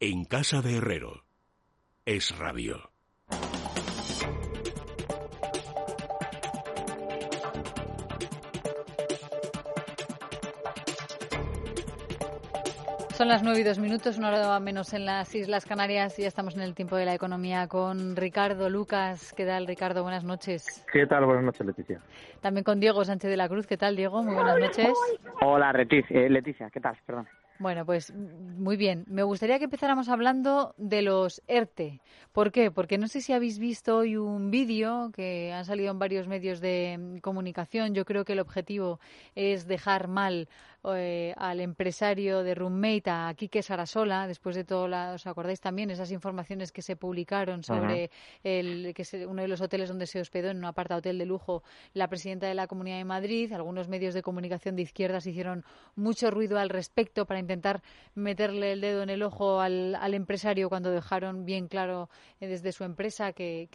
En casa de Herrero. Es radio. Son las nueve y dos minutos, una hora menos en las Islas Canarias y ya estamos en el tiempo de la economía con Ricardo Lucas. ¿Qué tal, Ricardo? Buenas noches. ¿Qué tal? Buenas noches, Leticia. También con Diego Sánchez de la Cruz. ¿Qué tal, Diego? Muy buenas noches. Hola, eh, Leticia. ¿Qué tal? Perdón. Bueno, pues muy bien. Me gustaría que empezáramos hablando de los ERTE. ¿Por qué? Porque no sé si habéis visto hoy un vídeo que han salido en varios medios de comunicación. Yo creo que el objetivo es dejar mal eh, al empresario de Roommate, a Quique Sarasola, después de todo, la, ¿os acordáis también esas informaciones que se publicaron sobre el, que es uno de los hoteles donde se hospedó en un aparta hotel de lujo la presidenta de la Comunidad de Madrid? Algunos medios de comunicación de izquierdas hicieron mucho ruido al respecto para intentar meterle el dedo en el ojo al, empresario cuando dejaron bien claro eh, desde su empresa que,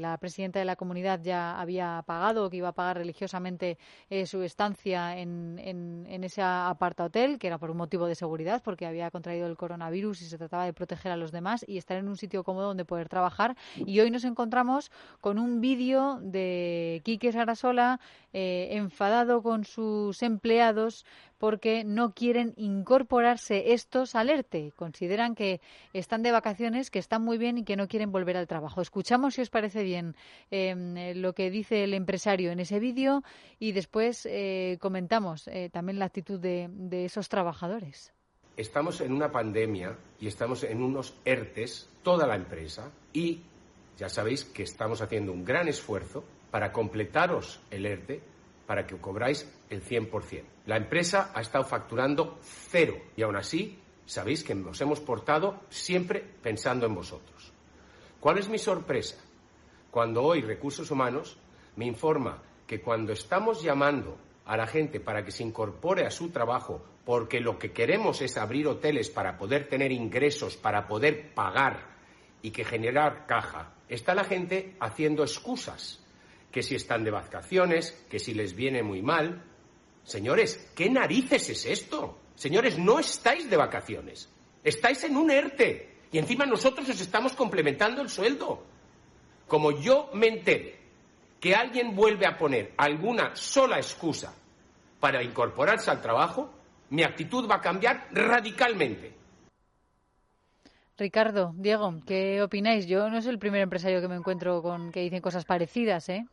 la presidenta de la comunidad ya había pagado, que iba a pagar religiosamente eh, su estancia en, en, en ese aparta hotel, que era por un motivo de seguridad, porque había contraído el coronavirus y se trataba de proteger a los demás y estar en un sitio cómodo donde poder trabajar. Y hoy nos encontramos con un vídeo de Quique Sarasola eh, enfadado con sus empleados porque no quieren incorporarse estos al ERTE. Consideran que están de vacaciones, que están muy bien y que no quieren volver al trabajo. Escuchamos, si os parece bien, em, lo que dice el empresario en ese vídeo y después eh, comentamos eh, también la actitud de, de esos trabajadores. Estamos en una pandemia y estamos en unos ERTES, toda la empresa, y ya sabéis que estamos haciendo un gran esfuerzo para completaros el ERTE para que cobráis el 100%. La empresa ha estado facturando cero y aún así sabéis que nos hemos portado siempre pensando en vosotros. ¿Cuál es mi sorpresa? Cuando hoy Recursos Humanos me informa que cuando estamos llamando a la gente para que se incorpore a su trabajo porque lo que queremos es abrir hoteles para poder tener ingresos, para poder pagar y que generar caja, está la gente haciendo excusas que si están de vacaciones, que si les viene muy mal. Señores, ¿qué narices es esto? Señores, no estáis de vacaciones, estáis en un ERTE y encima nosotros os estamos complementando el sueldo. Como yo me entere que alguien vuelve a poner alguna sola excusa para incorporarse al trabajo, mi actitud va a cambiar radicalmente. Ricardo, Diego, ¿qué opináis? Yo no soy el primer empresario que me encuentro con que dicen cosas parecidas, ¿eh?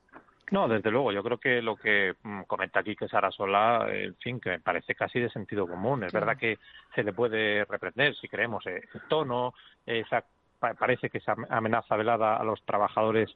No, desde luego. Yo creo que lo que mm, comenta aquí que Sara Sola, en fin, que me parece casi de sentido común. Es verdad que se le puede reprender si creemos el tono, esa parece que esa amenaza velada a los trabajadores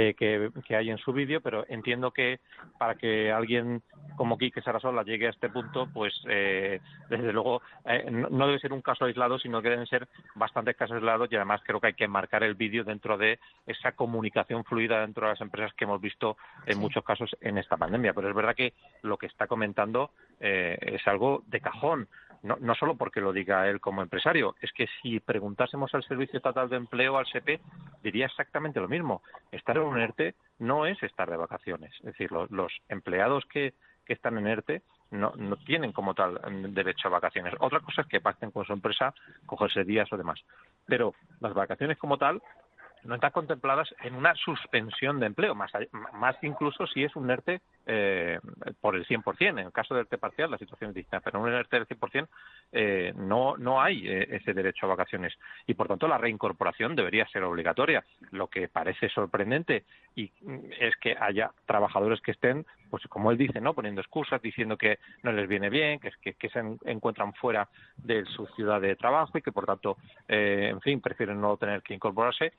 eh, que, hay en su vídeo, pero entiendo que para que alguien como Quique Sarasola llegue a este punto, pues eh, desde luego eh, no, debe ser un caso aislado, sino que deben ser bastantes casos aislados y además creo que hay que marcar el vídeo dentro de esa comunicación fluida dentro de las empresas que hemos visto en muchos casos en esta pandemia. Pero es verdad que lo que está comentando es algo de cajón no, no solo porque lo diga él como empresario, es que si preguntásemos al Servicio Estatal de Empleo, al SEPE, diría exactamente lo mismo. Estar en un ERTE no es estar de vacaciones. Es decir, los, empleados que, que están en ERTE no, no tienen como tal derecho a vacaciones. Otra cosa es que pacten con su empresa, cogerse días o demás. Pero las vacaciones como tal no están contempladas en una suspensión de empleo, más, más incluso si es un ERTE eh, por el 100%. En el caso del ERTE parcial la situación es distinta, pero en un ERTE del 100% eh, no, no hay eh, ese derecho a vacaciones y por tanto la reincorporación debería ser obligatoria. Lo que parece sorprendente y mm, es que haya trabajadores que estén, pues como él dice, no poniendo excusas, diciendo que no les viene bien, que, que, que se encuentran fuera de su ciudad de trabajo y que por tanto, eh, en fin, prefieren no tener que incorporarse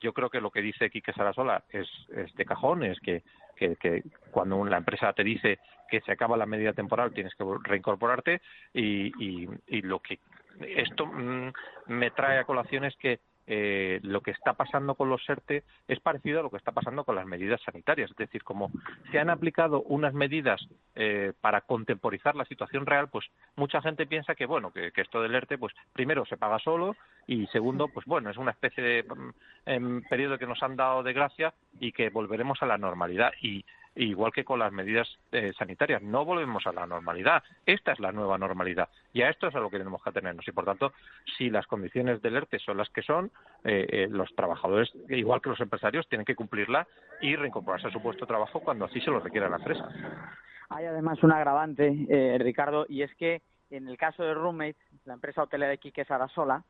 yo creo que lo que dice Quique Sarasola es, es de cajón, es que, que, cuando la empresa te dice que se acaba la medida temporal tienes que reincorporarte y, y, y lo que esto mm, me trae a colación es que eh, lo que está pasando con los ERTE es parecido a lo que está pasando con las medidas sanitarias. Es decir, como se han aplicado unas medidas eh, para contemporizar la situación real, pues mucha gente piensa que, bueno, que, esto del ERTE, pues primero se paga solo y segundo, pues bueno, es una especie de mm, em, periodo que nos han dado de gracia y que volveremos a la normalidad. Y igual que con las medidas eh, sanitarias. No volvemos a la normalidad. Esta es la nueva normalidad. Y a esto es a lo que tenemos que atenernos. Y, por tanto, si las condiciones del ERTE son las que son, eh, eh, los trabajadores, igual que los empresarios, tienen que cumplirla y reincorporarse a su puesto de trabajo cuando así se lo requiera la empresa. Hay además un agravante, Ricardo, y es que en el caso de Roommate, la empresa hotelera de Quique Sarasola,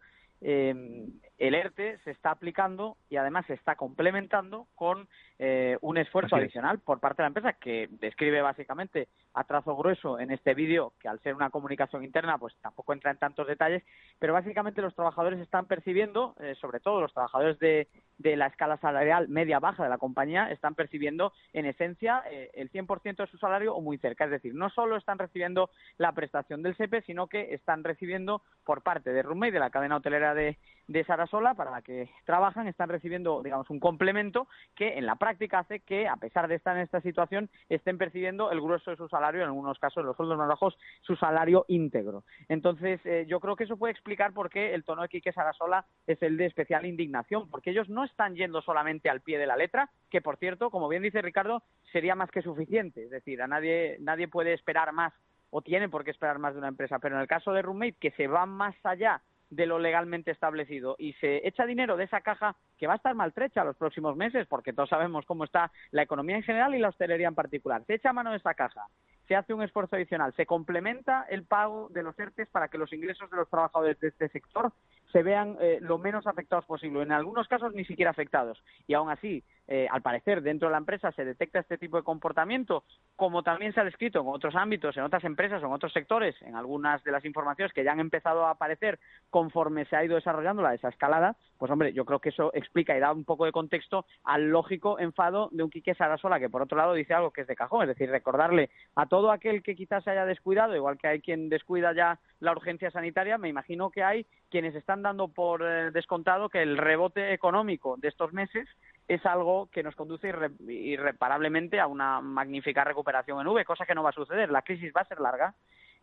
eh, el ERTE se está aplicando y además se está complementando con eh, esfuerzo adicional por parte de la empresa que describe básicamente a trazo grueso en este vídeo, que al ser una comunicación interna pues tampoco entra en tantos detalles, pero básicamente los trabajadores están percibiendo, eh, sobre todo los trabajadores de, de la escala salarial media-baja de la compañía, están percibiendo en esencia eh, el 100% de su salario o muy cerca. Es decir, no solo están recibiendo la prestación del SEPE, sino que están recibiendo por parte de Roommate, de la cadena hotelera de, de Sarasola, para la que trabajan, están recibiendo, digamos, un complemento que en la práctica hace que, a pesar de estar en esta situación, estén percibiendo el grueso de su salario, en algunos casos, los sueldos más bajos, su salario íntegro. Entonces, eh, yo creo que eso puede explicar por qué el tono de Quique Sarasola es el de especial indignación, porque ellos no están yendo solamente al pie de la letra, que por cierto, como bien dice Ricardo, sería más que suficiente. Es decir, a nadie, nadie puede esperar más o tiene por qué esperar más de una empresa. Pero en el caso de Roommate, que se va más allá de lo legalmente establecido y se echa dinero de esa caja que va a estar maltrecha los próximos meses, porque todos sabemos cómo está la economía en general y la hostelería en particular. Se echa mano de esa caja, se hace un esfuerzo adicional, se complementa el pago de los ERTES para que los ingresos de los trabajadores de este sector se vean eh, lo menos afectados posible, en algunos casos ni siquiera afectados. Y aún así, eh, al parecer, dentro de la empresa se detecta este tipo de comportamiento, como también se ha descrito en otros ámbitos, en otras empresas o en otros sectores, en algunas de las informaciones que ya han empezado a aparecer conforme se ha ido desarrollando la desescalada, pues hombre, yo creo que eso explica y da un poco de contexto al lógico enfado de un Quique Sarasola, que por otro lado dice algo que es de cajón, es decir, recordarle a todo aquel que quizás se haya descuidado, igual que hay quien descuida ya la urgencia sanitaria, me imagino que hay quienes están dando por eh, descontado que el rebote económico de estos meses es algo que nos conduce irreparablemente a una magnífica recuperación en V, cosa que no va a suceder. La crisis va a ser larga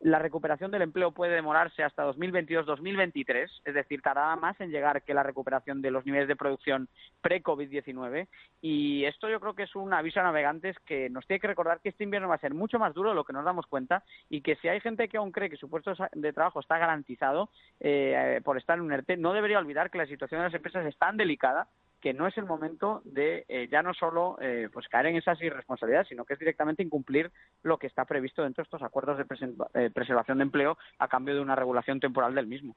la recuperación del empleo puede demorarse hasta 2022-2023, es decir, tardará más en llegar que la recuperación de los niveles de producción pre-COVID-19. Y esto yo creo que es un aviso a navegantes que nos tiene que recordar que este invierno va a ser mucho más duro de lo que nos damos cuenta y que si hay gente que aún cree que su puesto de trabajo está garantizado eh, por estar en un ERTE, no debería olvidar que la situación de las empresas es tan delicada que no es el momento de eh, ya no solo eh, pues caer en esas irresponsabilidades, sino que es directamente incumplir lo que está previsto dentro de estos acuerdos de eh, preservación de empleo a cambio de una regulación temporal del mismo.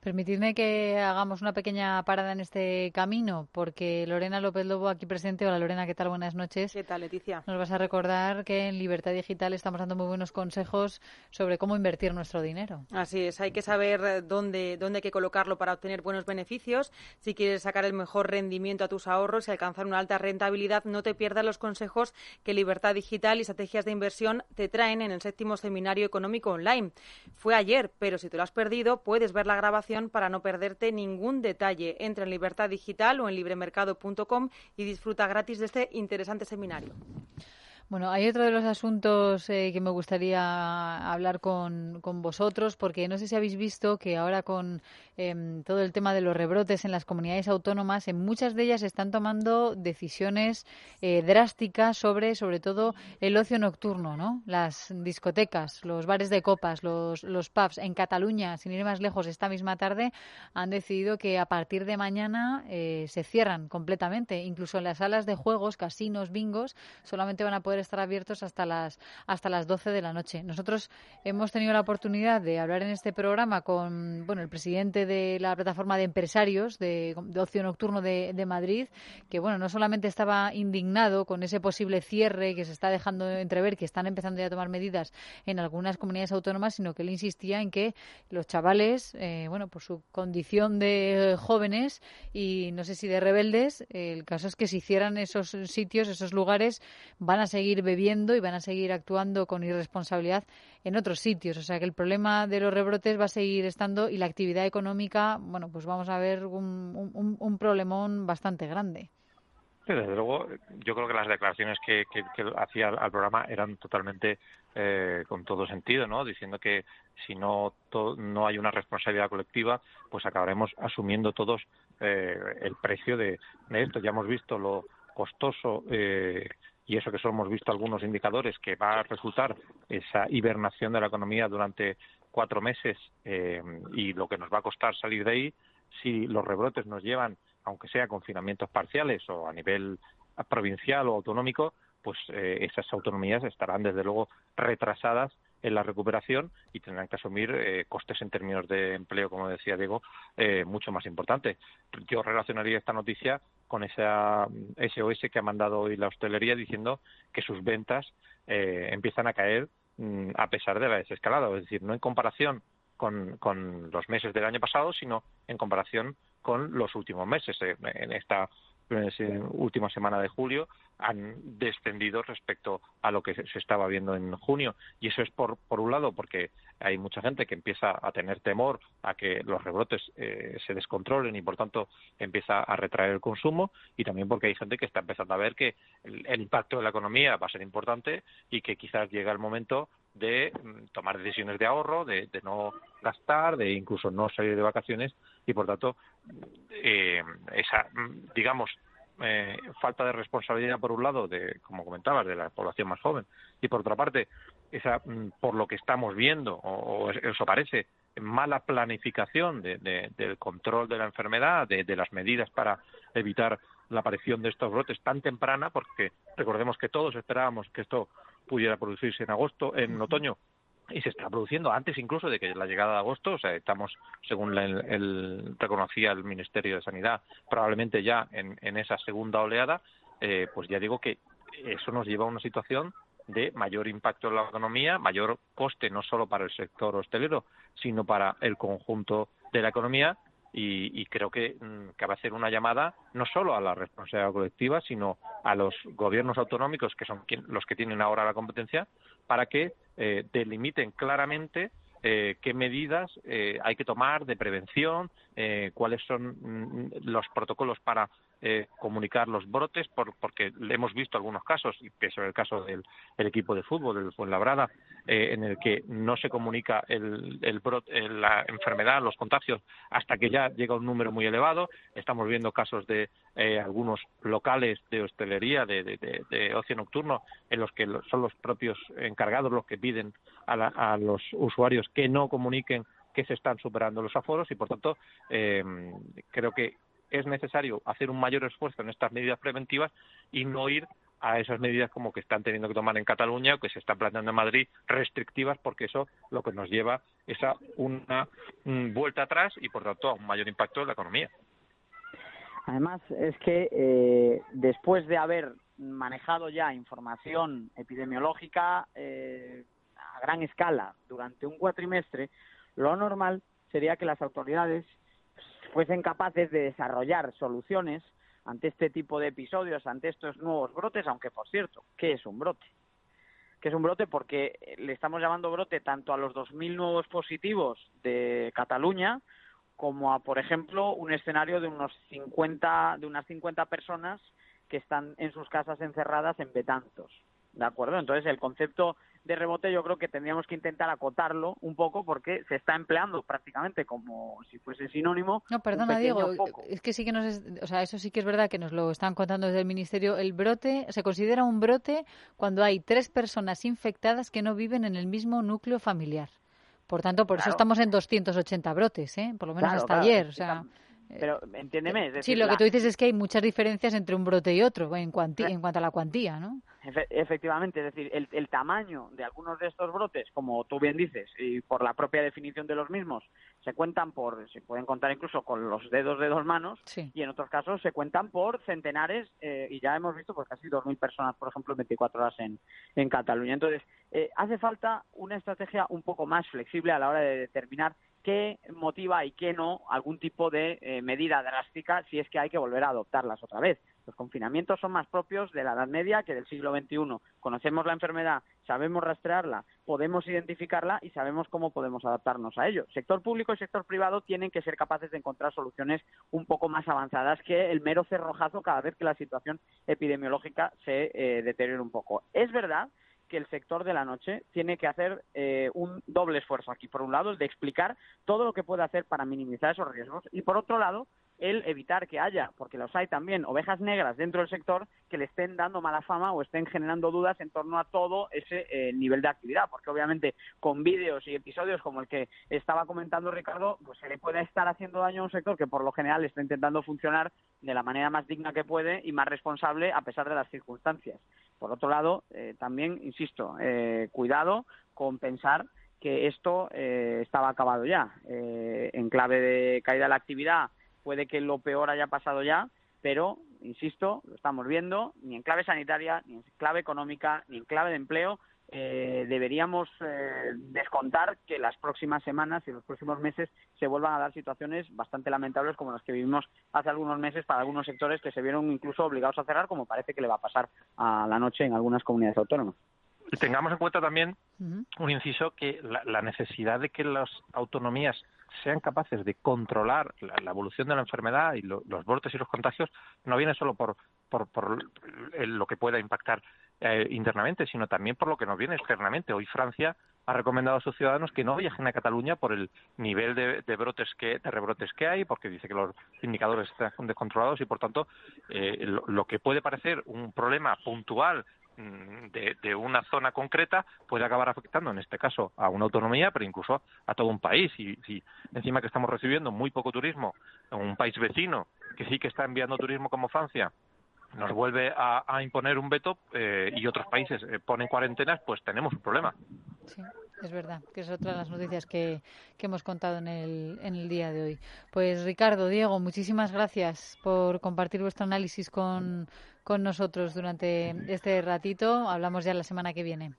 Permitidme que hagamos una pequeña parada en este camino, porque Lorena López Lobo, aquí presente. Hola Lorena, ¿qué tal? Buenas noches. ¿Qué tal, Leticia? Nos vas a recordar que en Libertad Digital estamos dando muy buenos consejos sobre cómo invertir nuestro dinero. Así es, hay que saber dónde, dónde hay que colocarlo para obtener buenos beneficios. Si quieres sacar el mejor rendimiento a tus ahorros y alcanzar una alta rentabilidad, no te pierdas los consejos que Libertad Digital y Estrategias de Inversión te traen en el séptimo seminario económico online. Fue ayer, pero si te lo has perdido, puedes ver la grabación para no perderte ningún detalle. Entra en Libertad Digital o en libremercado.com y disfruta gratis de este interesante seminario. Bueno, hay otro de los asuntos eh, que me gustaría hablar con, con, vosotros, porque no sé si habéis visto que ahora con em, todo el tema de los rebrotes en las comunidades autónomas, en muchas de ellas están tomando decisiones eh, drásticas sobre, sobre todo, el ocio nocturno, ¿no? Las discotecas, los bares de copas, los, los pubs. En Cataluña, sin ir más lejos, esta misma tarde han decidido que a partir de mañana eh, se cierran completamente. Incluso en las salas de juegos, casinos, bingos, solamente van a poder estar abiertos hasta las hasta las 12 de la noche. Nosotros hemos tenido la oportunidad de hablar en este programa con bueno el presidente de la plataforma de empresarios de, ocio nocturno de, Madrid, que bueno no solamente estaba indignado con ese posible cierre que se está dejando entrever, que están empezando ya a tomar medidas en algunas comunidades autónomas, sino que él insistía en que los chavales, eh, bueno, por su condición de jóvenes y no sé si de rebeldes, el caso es que si hicieran esos sitios, esos lugares, van a seguir bebiendo y van a seguir actuando con irresponsabilidad en otros sitios. O sea que el problema de los rebrotes va a seguir estando y la actividad económica, bueno, pues vamos a ver un, problemón bastante grande. desde luego, yo creo que las declaraciones que, hacía al programa eran totalmente eh, con todo sentido, ¿no? Diciendo que si no no hay una responsabilidad colectiva, pues acabaremos asumiendo todos eh, el precio de, esto. Ya hemos visto lo costoso eh, y eso que solo hemos visto algunos indicadores que va a resultar esa hibernación de la economía durante cuatro meses eh, y lo que nos va a costar salir de ahí, si los rebrotes nos llevan, aunque sea confinamientos parciales o a nivel provincial o autonómico, pues eh, esas autonomías estarán desde luego retrasadas en la recuperación y tendrán que asumir eh, costes en términos de empleo, como decía Diego, eh, mucho más importantes. Yo relacionaría esta noticia con esa SOS que ha mandado hoy la hostelería diciendo que sus ventas eh, empiezan a caer mm, a pesar de la desescalada, es decir, no en comparación con, con, los meses del año pasado, sino en comparación con los últimos meses. En esta última semana de julio han descendido respecto a lo que se estaba viendo en junio. Y eso es por, por un lado porque hay mucha gente que empieza a tener temor a que los rebrotes eh, se descontrolen y por tanto empieza a retraer el consumo y también porque hay gente que está empezando a ver que el, impacto de la economía va a ser importante y que quizás llega el momento de mm, tomar decisiones de ahorro, de, de, no gastar, de incluso no salir de vacaciones y por tanto eh, esa mm, digamos eh, falta de responsabilidad por un lado de como comentabas de la población más joven y por otra parte esa mm, por lo que estamos viendo o, eso parece mala planificación del control de la enfermedad de, de las medidas para evitar la aparición de estos brotes tan temprana porque recordemos que todos esperábamos que esto pudiera producirse en agosto en otoño y se está produciendo antes incluso de que la llegada de agosto, o sea, estamos, según el, reconocía el Ministerio de Sanidad, probablemente ya en, en esa segunda oleada, eh, pues ya digo que eso nos lleva a una situación de mayor impacto en la economía, mayor coste no solo para el sector hostelero, sino para el conjunto de la economía y, y creo que mm, cabe hacer una llamada no solo a la responsabilidad colectiva, sino a los gobiernos autonómicos, que son los que tienen ahora la competencia, para que eh, delimiten claramente eh, qué medidas eh, hay que tomar de prevención, eh, cuáles son mm, los protocolos para eh, comunicar los brotes, por, porque hemos visto algunos casos, y que es el caso del el equipo de fútbol, del Fuenlabrada, eh, en el que no se comunica el, brote, la enfermedad, los contagios, hasta que ya llega un número muy elevado. Estamos viendo casos de eh, algunos locales de hostelería, de, de, de, ocio nocturno, en los que son los propios encargados los que piden a, la, a los usuarios que no comuniquen que se están superando los aforos y, por tanto, eh, creo que es necesario hacer un mayor esfuerzo en estas medidas preventivas y no ir a esas medidas como que están teniendo que tomar en Cataluña o que se están planteando en Madrid restrictivas porque eso lo que nos lleva es a una mm, vuelta atrás y por tanto a un mayor impacto en la economía. Además es que eh, después de haber manejado ya información epidemiológica eh, a gran escala durante un cuatrimestre, lo normal sería que las autoridades fuesen capaces de desarrollar soluciones ante este tipo de episodios, ante estos nuevos brotes, aunque por cierto, ¿qué es un brote? ¿Qué es un brote? Porque le estamos llamando brote tanto a los 2.000 nuevos positivos de Cataluña como a, por ejemplo, un escenario de unos 50, de unas 50 personas que están en sus casas encerradas en Betanzos. ¿De acuerdo? Entonces, el concepto de rebote yo creo que tendríamos que intentar acotarlo un poco porque se está empleando prácticamente como si fuese sinónimo. No, perdona, Diego, es que sí que nos. o sea, eso sí que es verdad que nos lo están contando desde el Ministerio. El brote se considera un brote cuando hay tres personas infectadas que no viven en el mismo núcleo familiar. Por tanto, por eso estamos en 280 brotes, ¿eh? por lo menos hasta ayer. O sea, pero entiéndeme. Es decir, sí, lo que tú dices es que hay muchas diferencias entre un brote y otro en, en cuanto a la cuantía, ¿no? efectivamente, es decir, el, el, tamaño de algunos de estos brotes, como tú bien dices, y por la propia definición de los mismos, se cuentan por, se pueden contar incluso con los dedos de dos manos, sí. y en otros casos se cuentan por centenares, eh, y ya hemos visto pues casi 2.000 personas, por ejemplo, en 24 horas en, en Cataluña. Entonces, eh, hace falta una estrategia un poco más flexible a la hora de determinar qué motiva y qué no algún tipo de eh, medida drástica si es que hay que volver a adoptarlas otra vez. Los confinamientos son más propios de la Edad Media que del siglo XXI. Conocemos la enfermedad, sabemos rastrearla, podemos identificarla y sabemos cómo podemos adaptarnos a ello. Sector público y sector privado tienen que ser capaces de encontrar soluciones un poco más avanzadas que el mero cerrojazo cada vez que la situación epidemiológica se eh, deteriore un poco. Es verdad que el sector de la noche tiene que hacer eh, un doble esfuerzo aquí. Por un lado, el de explicar todo lo que puede hacer para minimizar esos riesgos y por otro lado, el evitar que haya, porque los hay también, ovejas negras dentro del sector que le estén dando mala fama o estén generando dudas en torno a todo ese eh, nivel de actividad, porque obviamente con vídeos y episodios como el que estaba comentando Ricardo, pues se le puede estar haciendo daño a un sector que por lo general está intentando funcionar de la manera más digna que puede y más responsable a pesar de las circunstancias. Por otro lado, eh, también, insisto, eh, cuidado con pensar que esto estaba acabado ya. en clave de caída de la actividad, puede que lo peor haya pasado ya, pero, insisto, lo estamos viendo, ni en clave sanitaria, ni en clave económica, ni en clave de empleo, eh, deberíamos eh, descontar que las próximas semanas y los próximos meses se vuelvan a dar situaciones bastante lamentables como las que vivimos hace algunos meses para algunos sectores que se vieron incluso obligados a cerrar, como parece que le va a pasar a la noche en algunas comunidades autónomas. Y tengamos en cuenta también un inciso que la necesidad de que las autonomías sean capaces de controlar la, evolución de la enfermedad y los brotes y los contagios no viene solo por, por, lo que pueda impactar eh, internamente, sino también por lo que nos viene externamente. Hoy Francia ha recomendado a sus ciudadanos que no viajen a Cataluña por el nivel de, brotes que de rebrotes que hay, porque dice que los indicadores están descontrolados y por tanto eh, lo, que puede parecer un problema puntual Mm, de, una zona concreta puede acabar afectando, en este caso, a una autonomía, pero incluso a todo un país. Y si encima que estamos recibiendo muy poco turismo un país vecino que sí que está enviando turismo como Francia, nos vuelve a, imponer un veto eh, y otros países eh, ponen cuarentenas, pues tenemos un problema. Sí, es verdad, que es otra de las noticias que, que hemos contado en el, en el día de hoy. Pues Ricardo, Diego, muchísimas gracias por compartir vuestro análisis con, con nosotros durante este ratito. Hablamos ya la semana que viene.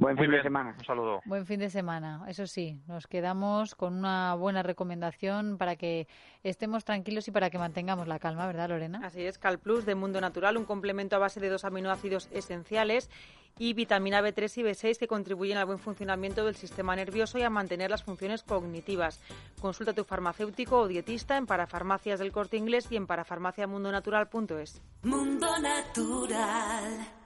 Buen fin de semana. Un saludo. Buen fin de semana. Eso sí, nos quedamos con una buena recomendación para que estemos tranquilos y para que mantengamos la calma, ¿verdad, Lorena? Así es, Cal Plus de Mundo Natural, un complemento a base de dos aminoácidos esenciales y vitamina B3 y B6 que contribuyen al buen funcionamiento del sistema nervioso y a mantener las funciones cognitivas. Consulta a tu farmacéutico o dietista en Parafarmacias del Corte Inglés y en parafarmaciamundonatural.es. Mundo Natural.